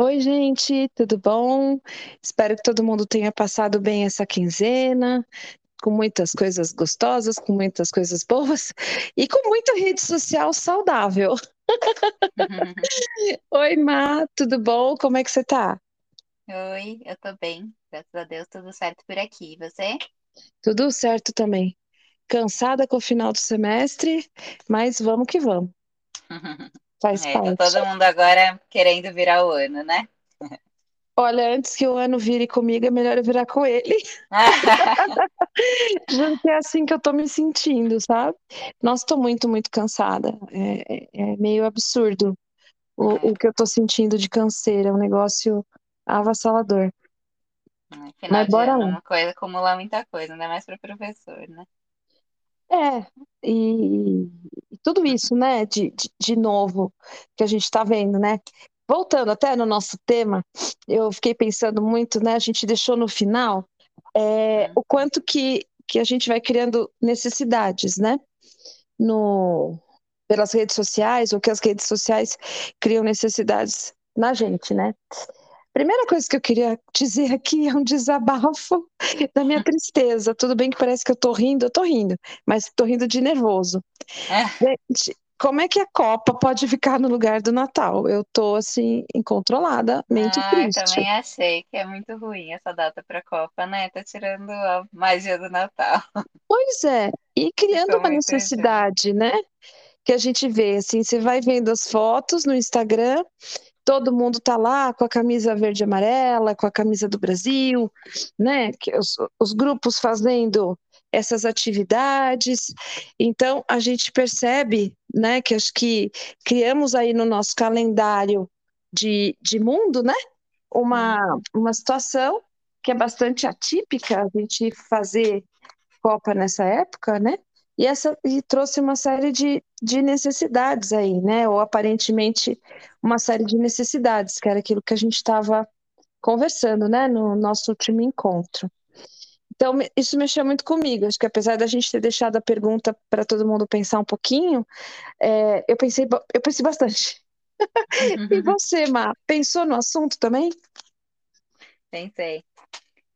Oi, gente, tudo bom? Espero que todo mundo tenha passado bem essa quinzena, com muitas coisas gostosas, com muitas coisas boas e com muita rede social saudável. Oi, Má, tudo bom? Como é que você tá? Oi, eu tô bem. Graças a Deus, tudo certo por aqui. E você? Tudo certo também. Cansada com o final do semestre, mas vamos que vamos. Faz É, tá parte. todo mundo agora querendo virar o ano, né? Olha, antes que o ano vire comigo, é melhor eu virar com ele. Juro que é assim que eu tô me sentindo, sabe? Nossa, tô muito, muito cansada. É, é- é meio absurdo o, o É, que eu tô sentindo de canseira, é um negócio avassalador. É, Mas final de bora ano, lá. uma coisa acumula muita coisa, ainda mais para professor, né? É, e, e tudo isso, né, de, de, de novo que a gente tá vendo, né? Voltando até no nosso tema, eu fiquei pensando muito, né? A gente deixou no final é, Hum, o quanto que, que a gente vai criando necessidades, né? No, pelas redes sociais, ou que as redes sociais criam necessidades na gente, né? Primeira coisa que eu queria dizer aqui é um desabafo da minha tristeza. Tudo bem que parece que eu tô rindo, eu tô rindo, mas tô rindo de nervoso. Gente, como é que a Copa pode ficar no lugar do Natal? Eu tô assim, incontroladamente Ah, eu triste. também achei que é muito ruim essa data para a Copa, né? Tá tirando a magia do Natal. Pois é, e criando Ficou uma necessidade, né? Que a gente vê, assim, você vai vendo as fotos no Instagram, todo mundo tá lá com a camisa verde e amarela, com a camisa do Brasil, né? Os, os grupos fazendo essas atividades. Então, a gente percebe, né, que acho que criamos aí no nosso calendário de, de mundo, né? Uma, uma situação que é bastante atípica a gente fazer Copa nessa época, né? E, essa, e trouxe uma série de, de necessidades aí, né? Ou aparentemente uma série de necessidades, que era aquilo que a gente estava conversando, né? No nosso último encontro. Então, isso mexeu muito comigo. Acho que apesar da gente ter deixado a pergunta para todo mundo pensar um pouquinho, é, eu pensei, eu pensei bastante. E você, Má, pensou no assunto também? Pensei.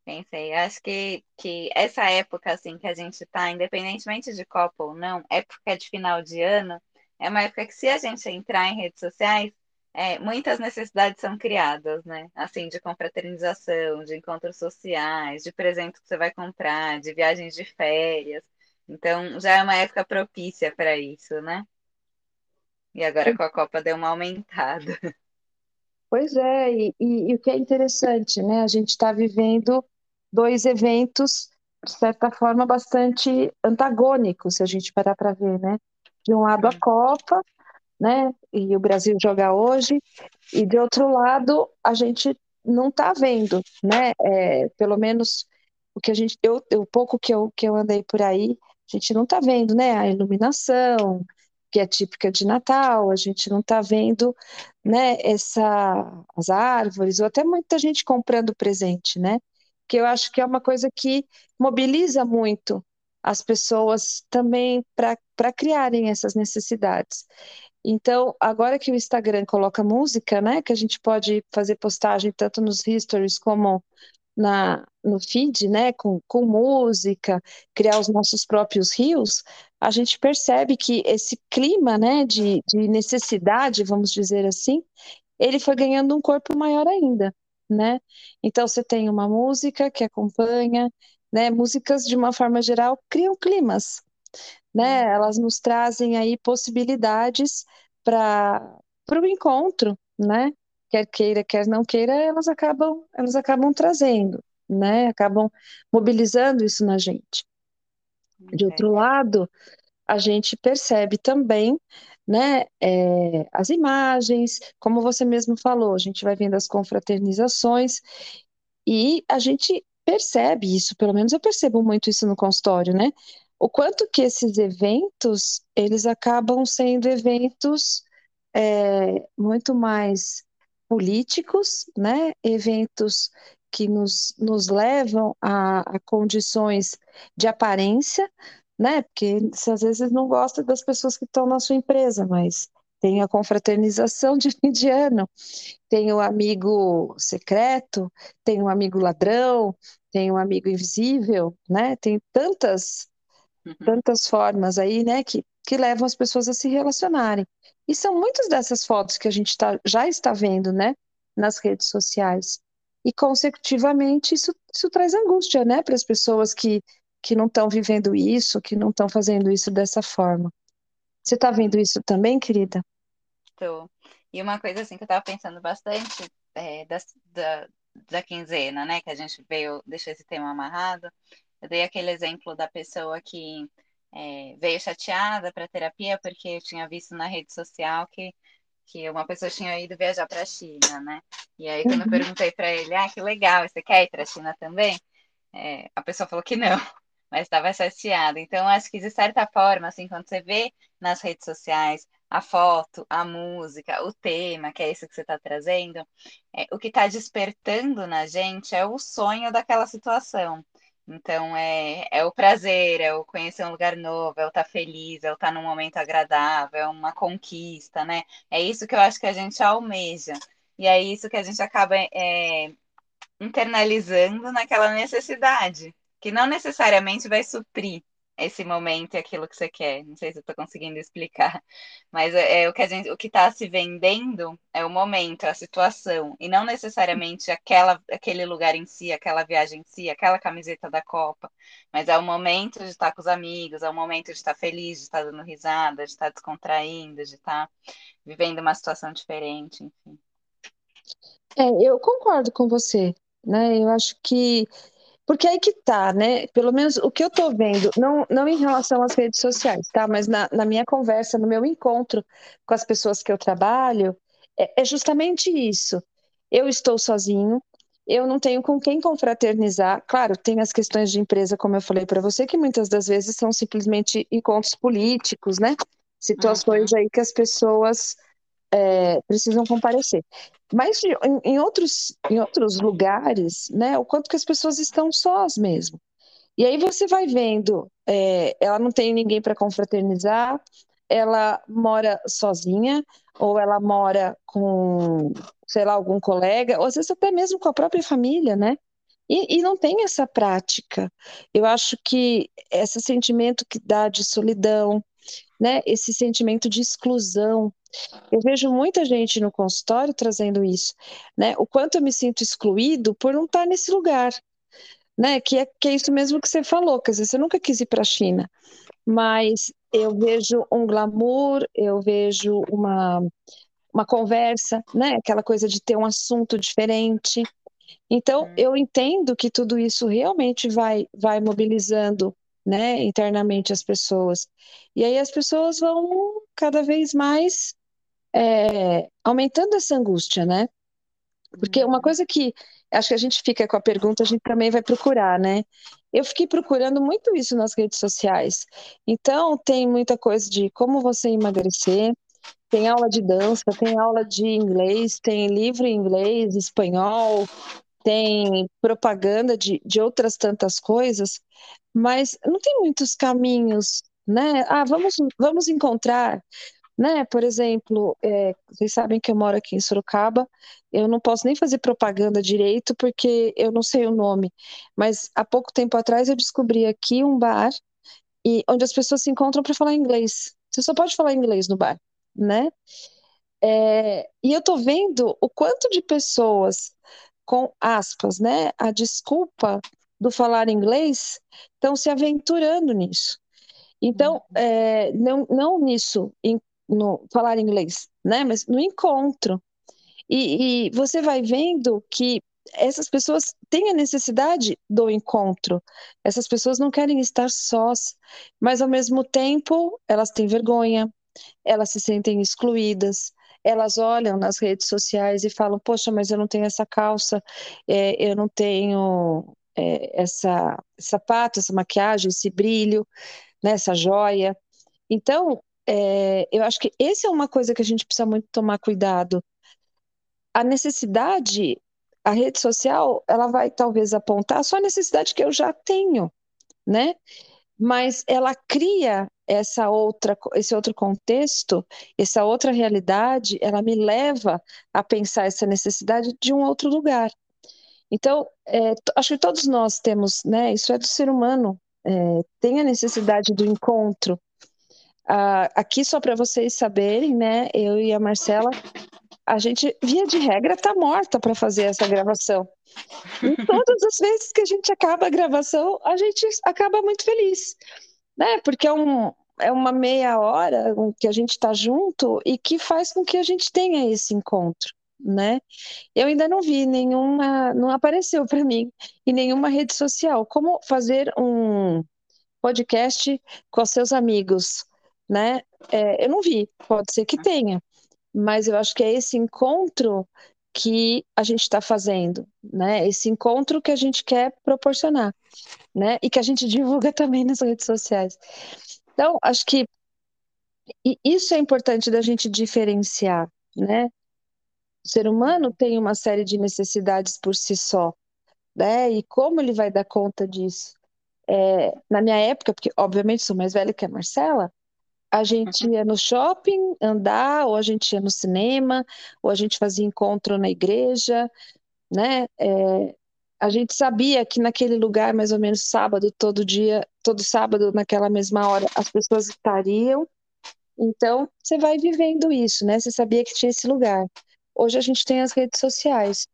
Pensei, acho que, que essa época assim que a gente tá, independentemente de Copa ou não, época de final de ano, é uma época que se a gente entrar em redes sociais, é, muitas necessidades são criadas, né? Assim, de confraternização, de encontros sociais, de presentes que você vai comprar, de viagens de férias. Então, já é uma época propícia para isso, né? E agora com a Copa deu uma aumentada. Pois é, e, e- e o que é interessante, né? A gente está vivendo dois eventos, de certa forma, bastante antagônicos, se a gente parar para ver, né? De um lado, a Copa, né? E o Brasil joga hoje, e de outro lado, a gente não está vendo, né? É, pelo menos o que a gente, eu, o pouco que eu, que eu andei por aí, a gente não está vendo, né? A iluminação, que é típica de Natal, a gente não está vendo, né? Essa, as árvores, ou até muita gente comprando presente, né? Que eu acho que é uma coisa que mobiliza muito as pessoas também para criarem essas necessidades. Então, agora que o Instagram coloca música, né, que a gente pode fazer postagem tanto nos stories como na, no feed, né, com, com música, criar os nossos próprios rios, a gente percebe que esse clima, né, de, de necessidade, vamos dizer assim, ele foi ganhando um corpo maior ainda, né? Então, você tem uma música que acompanha, né, músicas de uma forma geral criam climas, né? Elas nos trazem aí possibilidades para para o encontro, né? Quer queira, quer não queira, elas acabam elas acabam trazendo, né? Acabam mobilizando isso na gente. De outro lado, a gente percebe também, né, é, as imagens, como você mesmo falou, a gente vai vendo as confraternizações e a gente percebe isso, pelo menos eu percebo muito isso no consultório, né? O quanto que esses eventos, eles acabam sendo eventos é, muito mais políticos, né? Eventos que nos, nos levam a, a condições de aparência, né? Porque você às vezes não gosta das pessoas que estão na sua empresa, mas tem a confraternização de fim de ano, tem o amigo secreto, tem o amigo ladrão, tem o amigo invisível, né? Tem tantas uhum. tantas formas aí, né, que, que levam as pessoas a se relacionarem. E são muitas dessas fotos que a gente tá, já está vendo, né, nas redes sociais. E, consecutivamente, isso, isso traz angústia, né, para as pessoas que, que não estão vivendo isso, que não estão fazendo isso dessa forma. Você está vendo isso também, querida? Estou. E uma coisa assim que eu estava pensando bastante é, da, da, da quinzena, né, que a gente veio, deixou esse tema amarrado. Eu dei aquele exemplo da pessoa que é, veio chateada para terapia porque eu tinha visto na rede social que que uma pessoa tinha ido viajar para a China, né? E aí, quando eu uhum. perguntei para ele, ah, que legal, você quer ir para a China também? É, a pessoa falou que não, mas estava chateada. Então, acho que de certa forma, assim, quando você vê nas redes sociais a foto, a música, o tema, que é isso que você está trazendo, é, o que está despertando na gente é o sonho daquela situação. Então, é, é o prazer, é o conhecer um lugar novo, é o estar tá feliz, é o estar tá num momento agradável, é uma conquista, né? É isso que eu acho que a gente almeja. E é isso que a gente acaba é, internalizando naquela necessidade, que não necessariamente vai suprir esse momento e aquilo que você quer. Não sei se eu estou conseguindo explicar, mas é, é, o que a gente, o que está se vendendo é o momento, a situação, e não necessariamente aquela, aquele lugar em si, aquela viagem em si, aquela camiseta da Copa, mas é o momento de estar com os amigos, é o momento de estar feliz, de estar dando risada, de estar descontraindo, de estar vivendo uma situação diferente, enfim. É, eu concordo com você, né? Eu acho que porque aí que tá, né? Pelo menos o que eu tô vendo, não, não em relação às redes sociais, tá? Mas na, na minha conversa, no meu encontro com as pessoas que eu trabalho, é, é justamente isso. Eu estou sozinho, eu não tenho com quem confraternizar. Claro, tem as questões de empresa, como eu falei para você, que muitas das vezes são simplesmente encontros políticos, né? Situações uhum. aí que as pessoas é, precisam comparecer. Mas em, em, outros, em outros lugares, né, o quanto que as pessoas estão sós mesmo. E aí você vai vendo, é, ela não tem ninguém para confraternizar, ela mora sozinha, ou ela mora com, sei lá, algum colega, ou às vezes até mesmo com a própria família, né? E, e, não tem essa prática. Eu acho que esse sentimento que dá de solidão, né? Esse sentimento de exclusão, eu vejo muita gente no consultório trazendo isso, né? O quanto eu me sinto excluído por não estar nesse lugar, né? Que é, que é isso mesmo que você falou, quer dizer, você nunca quis ir para a China, mas eu vejo um glamour, eu vejo uma, uma conversa, né? Aquela coisa de ter um assunto diferente. Então, hum. eu entendo que tudo isso realmente vai, vai mobilizando né, internamente as pessoas. E aí as pessoas vão cada vez mais é, aumentando essa angústia, né? Porque uma uhum. coisa que acho que a gente fica com a pergunta, a gente também vai procurar, né? Eu fiquei procurando muito isso nas redes sociais. Então, tem muita coisa de como você emagrecer, tem aula de dança, tem aula de inglês, tem livro em inglês, espanhol, tem propaganda de, de outras tantas coisas, mas não tem muitos caminhos, né? Ah, vamos, vamos encontrar né? Por exemplo, é, vocês sabem que eu moro aqui em Sorocaba, eu não posso nem fazer propaganda direito porque eu não sei o nome, mas há pouco tempo atrás eu descobri aqui um bar e onde as pessoas se encontram para falar inglês. Você só pode falar inglês no bar, né? É, e eu tô vendo o quanto de pessoas com aspas, né, a desculpa do falar inglês estão se aventurando nisso. Então, uhum. é, não, não nisso, em no falar inglês, né? Mas no encontro. E, e você vai vendo que essas pessoas têm a necessidade do encontro. Essas pessoas não querem estar sós, mas ao mesmo tempo elas têm vergonha, elas se sentem excluídas, elas olham nas redes sociais e falam: Poxa, mas eu não tenho essa calça, é, eu não tenho é, essa sapato, essa maquiagem, esse brilho, né, essa joia. Então, é, eu acho que esse é uma coisa que a gente precisa muito tomar cuidado. A necessidade a rede social, ela vai talvez apontar só a necessidade que eu já tenho, né? Mas ela cria essa outra, esse outro contexto, essa outra realidade, ela me leva a pensar essa necessidade de um outro lugar. Então, é, acho que todos nós temos, né? Isso é do ser humano, é, tem a necessidade do encontro. Ah, aqui, só para vocês saberem, né? Eu e a Marcela, a gente, via de regra, está morta para fazer essa gravação. E todas as vezes que a gente acaba a gravação, a gente acaba muito feliz, né? Porque é, um, é uma meia hora que a gente está junto e que faz com que a gente tenha esse encontro, né? Eu ainda não vi nenhuma, não apareceu para mim em nenhuma rede social como fazer um podcast com seus amigos, né? É, eu não vi, pode ser que tenha, mas eu acho que é esse encontro que a gente está fazendo, né? Esse encontro que a gente quer proporcionar, né? E que a gente divulga também nas redes sociais. Então, acho que isso é importante da gente diferenciar, né? O ser humano tem uma série de necessidades por si só, né? E como ele vai dar conta disso? É, na minha época, porque obviamente sou mais velha que a Marcela, a gente uhum. ia no shopping andar, ou a gente ia no cinema, ou a gente fazia encontro na igreja, né? É, a gente sabia que naquele lugar, mais ou menos sábado, todo dia, todo sábado, naquela mesma hora, as pessoas estariam. Então, você vai vivendo isso, né? Você sabia que tinha esse lugar. Hoje a gente tem as redes sociais.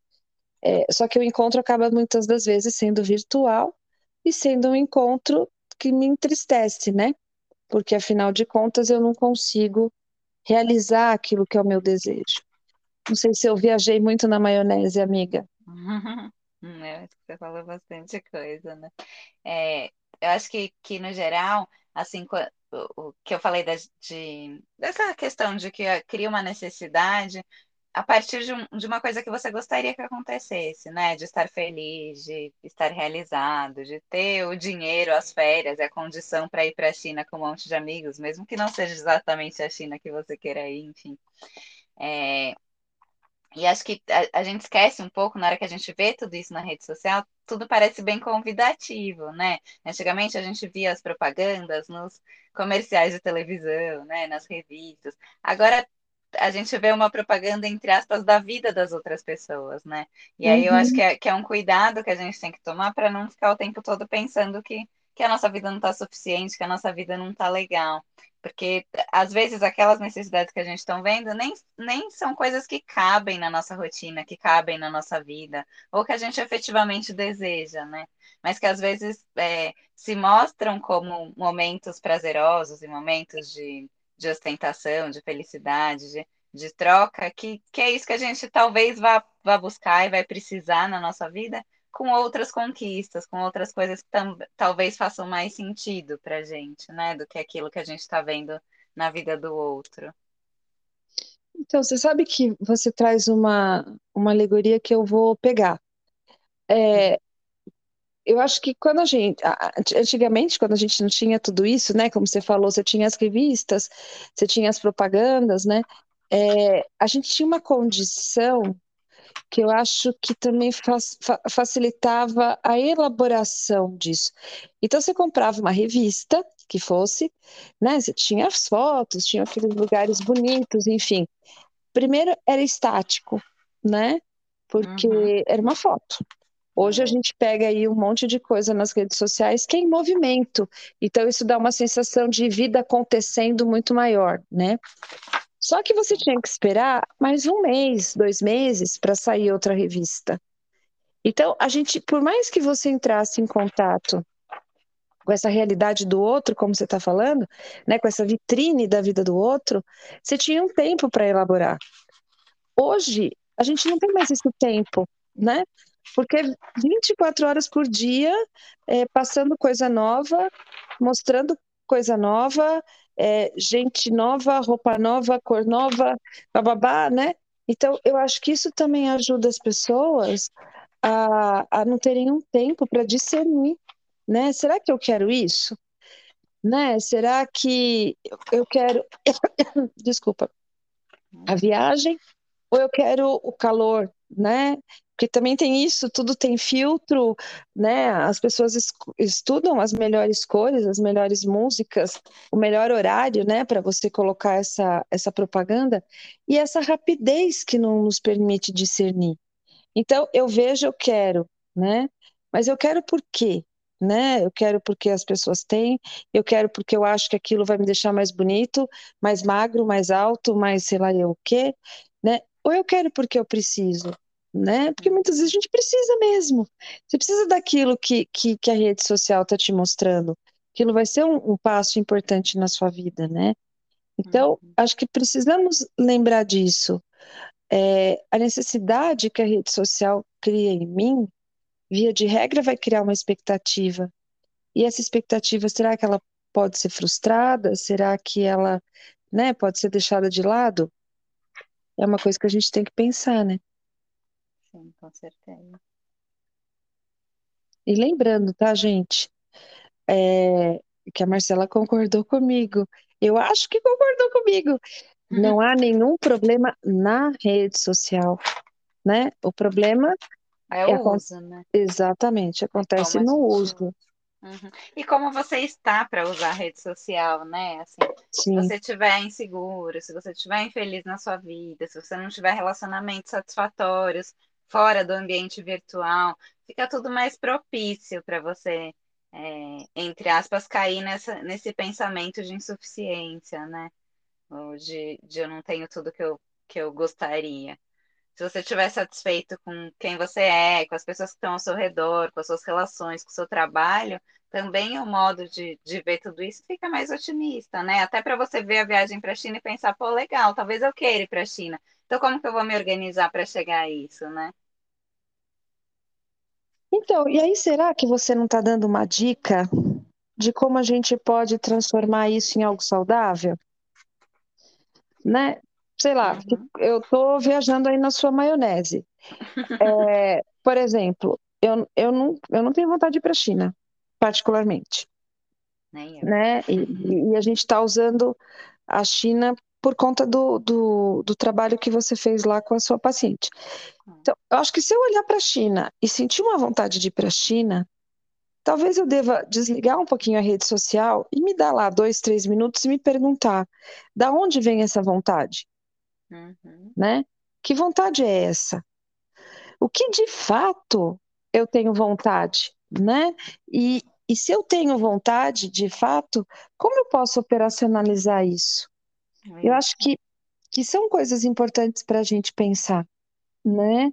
É, só que o encontro acaba muitas das vezes sendo virtual e sendo um encontro que me entristece, né? porque afinal de contas eu não consigo realizar aquilo que é o meu desejo. Não sei se eu viajei muito na maionese, amiga. Você falou bastante coisa, né? É, eu acho que, que no geral, assim, o, o que eu falei de, dessa questão de que cria uma necessidade, a partir de, um, de, uma coisa que você gostaria que acontecesse, né? De estar feliz, de estar realizado, de ter o dinheiro, as férias, a condição para ir para a China com um monte de amigos, mesmo que não seja exatamente a China que você queira ir, enfim. É, e acho que a, a, gente esquece um pouco, na hora que a gente vê tudo isso na rede social, tudo parece bem convidativo, né? Antigamente a gente via as propagandas nos comerciais de televisão, né? Nas revistas. Agora a gente vê uma propaganda, entre aspas, da vida das outras pessoas, né? E aí uhum. eu acho uhum. que é, que é um cuidado que a gente tem que tomar para não ficar o tempo todo pensando que, que a nossa vida não está suficiente, que a nossa vida não está legal. Porque às vezes aquelas necessidades que a gente está vendo nem, nem são coisas que cabem na nossa rotina, que cabem na nossa vida, ou que a gente efetivamente deseja, né? Mas que às vezes é, se mostram como momentos prazerosos e momentos de de ostentação, de felicidade, de, de troca, que, que é isso que a gente talvez vá, vá buscar e vai precisar na nossa vida com outras conquistas, com outras coisas que tam, talvez façam mais sentido para a gente, né, do que aquilo que a gente está vendo na vida do outro. Então, você sabe que você traz uma, uma alegoria que eu vou pegar. É, eu acho que quando a gente, antigamente, quando a gente não tinha tudo isso, né, como você falou, você tinha as revistas, você tinha as propagandas, né, é, a gente tinha uma condição que eu acho que também facilitava a elaboração disso. Então, você comprava uma revista que fosse, né, você tinha as fotos, tinha aqueles lugares bonitos, enfim. Primeiro era estático, né, porque uhum. era uma foto. Hoje a gente pega aí um monte de coisa nas redes sociais que é em movimento. Então isso dá uma sensação de vida acontecendo muito maior, né? Só que você tinha que esperar mais um mês, dois meses para sair outra revista. Então a gente, por mais que você entrasse em contato com essa realidade do outro, como você está falando, né, com essa vitrine da vida do outro, você tinha um tempo para elaborar. Hoje a gente não tem mais esse tempo, né? Porque 24 horas por dia, é, passando coisa nova, mostrando coisa nova, é, gente nova, roupa nova, cor nova, bababá, né? Então, eu acho que isso também ajuda as pessoas a, a não terem um tempo para discernir, né? Será que eu quero isso? Né? Será que eu quero, desculpa, a viagem ou eu quero o calor, né? Porque também tem isso, tudo tem filtro, né? As pessoas estudam as melhores cores, as melhores músicas, o melhor horário, né, para você colocar essa, essa propaganda, e essa rapidez que não nos permite discernir. Então, eu vejo, eu quero, né? Mas eu quero por quê? Né? Eu quero porque as pessoas têm, eu quero porque eu acho que aquilo vai me deixar mais bonito, mais magro, mais alto, mais sei lá eu o quê, né? Ou eu quero porque eu preciso, né? Porque muitas vezes a gente precisa mesmo. Você precisa daquilo que, que, que a rede social está te mostrando. Aquilo vai ser um, um, passo importante na sua vida, né? Então, uhum. acho que precisamos lembrar disso. É, a necessidade que a rede social cria em mim, via de regra, vai criar uma expectativa. E essa expectativa, será que ela pode ser frustrada? Será que ela né, pode ser deixada de lado? É uma coisa que a gente tem que pensar, né? Sim, com certeza. E lembrando, tá, gente? É, que a Marcela concordou comigo. Eu acho que concordou comigo. Não há nenhum problema na rede social, né? O problema é o é, uso, né? Exatamente, acontece no uso. Uhum. E como você está para usar a rede social, né? Assim, se você estiver inseguro, se você estiver infeliz na sua vida, se você não tiver relacionamentos satisfatórios fora do ambiente virtual, fica tudo mais propício para você, é, entre aspas, cair nessa, nesse pensamento de insuficiência, né? Ou de, de eu não tenho tudo que eu, que eu gostaria se você estiver satisfeito com quem você é, com as pessoas que estão ao seu redor, com as suas relações, com o seu trabalho, também o modo de, de ver tudo isso fica mais otimista, né? Até para você ver a viagem para a China e pensar, pô, legal, talvez eu queira ir para a China. Então, como que eu vou me organizar para chegar a isso, né? Então, e aí será que você não está dando uma dica de como a gente pode transformar isso em algo saudável? Né? sei lá, uhum. eu tô viajando aí na sua maionese. É, por exemplo, eu, eu, não, eu não tenho vontade de ir para a China, particularmente. Nem eu. Né? E, e a gente está usando a China por conta do, do, do, trabalho que você fez lá com a sua paciente. Então, eu acho que se eu olhar para a China e sentir uma vontade de ir para a China, talvez eu deva desligar um pouquinho a rede social e me dar lá dois, três minutos e me perguntar da onde vem essa vontade? Uhum. Né? Que vontade é essa? O que de fato eu tenho vontade, né? E, e se eu tenho vontade, de fato, como eu posso operacionalizar isso? Eu acho que, que são coisas importantes para a gente pensar, né?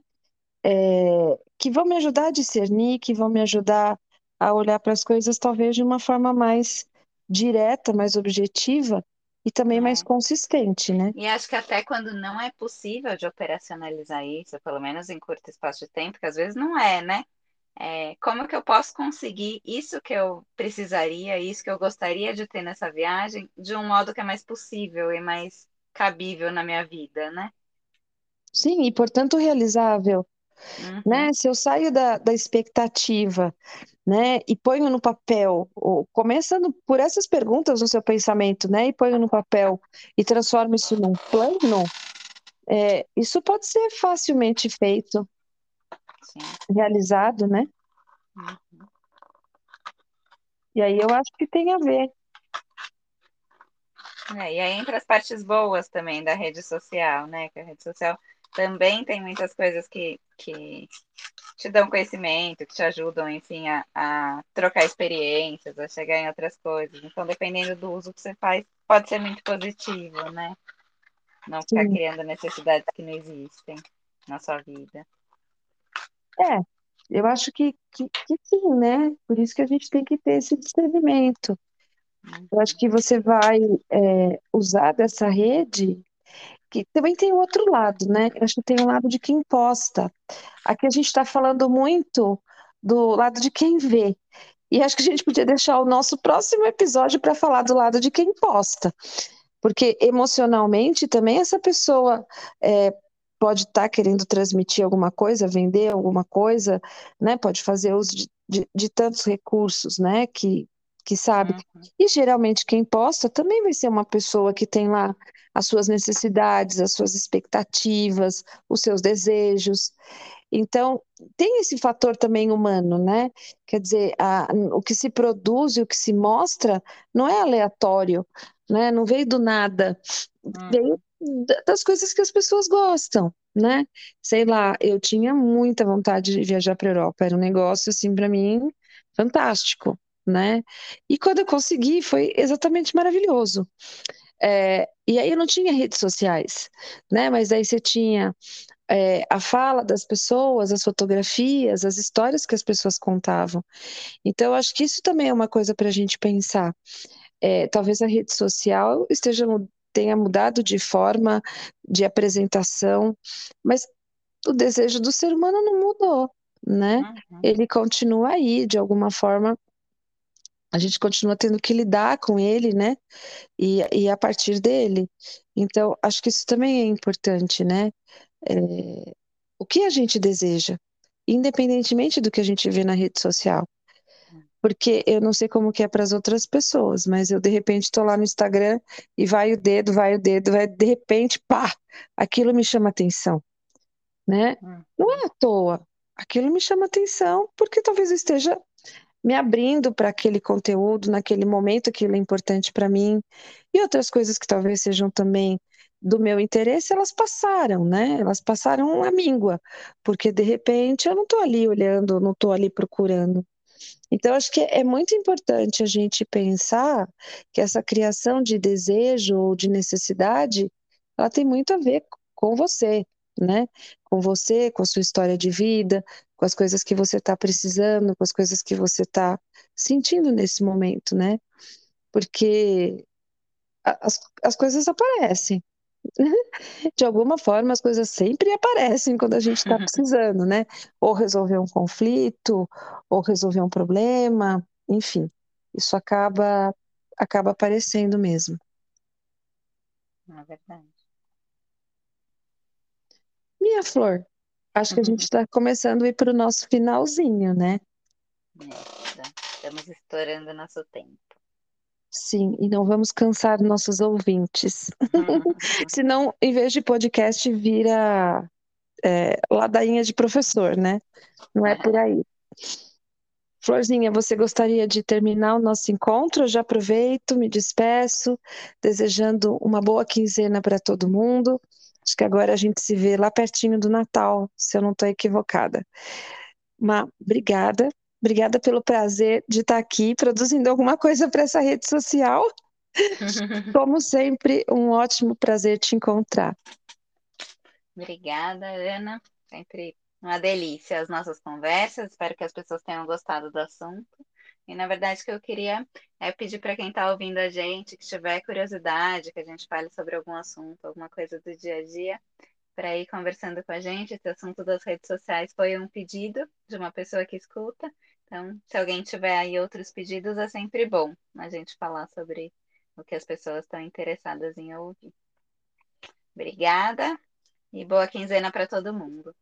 É, que vão me ajudar a discernir, que vão me ajudar a olhar para as coisas talvez de uma forma mais direta, mais objetiva, e também é. mais consistente, né? E acho que até quando não é possível de operacionalizar isso, pelo menos em curto espaço de tempo, que às vezes não é, né? É, como que eu posso conseguir isso que eu precisaria, isso que eu gostaria de ter nessa viagem, de um modo que é mais possível e mais cabível na minha vida, né? Sim, e portanto realizável. Uhum. Né? Se eu saio da, da expectativa né, e ponho no papel, ou, começando por essas perguntas no seu pensamento, né, e ponho no papel e transformo isso num plano, é, isso pode ser facilmente feito, Sim. realizado, né? Uhum. E aí eu acho que tem a ver. É, e aí entra as partes boas também da rede social, né? Que a rede social também tem muitas coisas que, que te dão conhecimento, que te ajudam, enfim, a, a trocar experiências, a chegar em outras coisas. Então, dependendo do uso que você faz, pode ser muito positivo, né? Não ficar sim. criando necessidades que não existem na sua vida. É, eu acho que, que, que sim, né? Por isso que a gente tem que ter esse discernimento. Eu acho que você vai é, usar dessa rede que também tem outro lado, né? Eu acho que tem o lado de quem posta. Aqui a gente está falando muito do lado de quem vê. E acho que a gente podia deixar o nosso próximo episódio para falar do lado de quem posta. Porque emocionalmente também essa pessoa é, pode estar tá querendo transmitir alguma coisa, vender alguma coisa, né? Pode fazer uso de, de, de tantos recursos, né? Que, que sabe. Uhum. E geralmente quem posta também vai ser uma pessoa que tem lá as suas necessidades, as suas expectativas, os seus desejos. Então, tem esse fator também humano, né? Quer dizer, a, o que se produz e o que se mostra não é aleatório, né? Não veio do nada, hum. veio das coisas que as pessoas gostam, né? Sei lá, eu tinha muita vontade de viajar para a Europa, era um negócio assim para mim fantástico, né? E quando eu consegui, foi exatamente maravilhoso. É, e aí eu não tinha redes sociais, né? Mas aí você tinha é, a fala das pessoas, as fotografias, as histórias que as pessoas contavam. Então, eu acho que isso também é uma coisa para a gente pensar. É, talvez a rede social esteja tenha mudado de forma de apresentação, mas o desejo do ser humano não mudou, né? Uhum. Ele continua aí, de alguma forma, a gente continua tendo que lidar com ele, né? E, e a partir dele. Então, acho que isso também é importante, né? É, o que a gente deseja, independentemente do que a gente vê na rede social porque eu não sei como que é para as outras pessoas, mas eu de repente estou lá no Instagram e vai o dedo, vai o dedo, vai de repente, pá, aquilo me chama atenção, né? Hum. Não é à toa, aquilo me chama atenção porque talvez eu esteja me abrindo para aquele conteúdo naquele momento, aquilo é importante para mim e outras coisas que talvez sejam também do meu interesse, elas passaram, né? Elas passaram a míngua, porque de repente eu não estou ali olhando, não estou ali procurando. Então, acho que é muito importante a gente pensar que essa criação de desejo ou de necessidade, ela tem muito a ver com você, né? Com você, com a sua história de vida, com as coisas que você está precisando, com as coisas que você está sentindo nesse momento, né? Porque as, as coisas aparecem, de alguma forma as coisas sempre aparecem quando a gente está precisando, né? Ou resolver um conflito, ou resolver um problema, enfim, isso acaba acaba aparecendo mesmo. É verdade. Minha flor, acho que a gente está começando a ir para o nosso finalzinho, né? É, estamos estourando nosso tempo. Sim, e não vamos cansar nossos ouvintes. Senão, em vez de podcast, vira é, ladainha de professor, né? Não é por aí. Florzinha, você gostaria de terminar o nosso encontro? Eu já aproveito, me despeço, desejando uma boa quinzena para todo mundo. Acho que agora a gente se vê lá pertinho do Natal, se eu não estou equivocada. Uma obrigada Obrigada pelo prazer de estar aqui produzindo alguma coisa para essa rede social. Como sempre, um ótimo prazer te encontrar. Obrigada, Ana. Sempre uma delícia as nossas conversas. Espero que as pessoas tenham gostado do assunto. E na verdade, o que eu queria é pedir para quem está ouvindo a gente, que tiver curiosidade, que a gente fale sobre algum assunto, alguma coisa do dia a dia, para ir conversando com a gente. Esse assunto das redes sociais foi um pedido de uma pessoa que escuta. Então, se alguém tiver aí outros pedidos, é sempre bom a gente falar sobre o que as pessoas estão interessadas em ouvir. Obrigada e boa quinzena para todo mundo.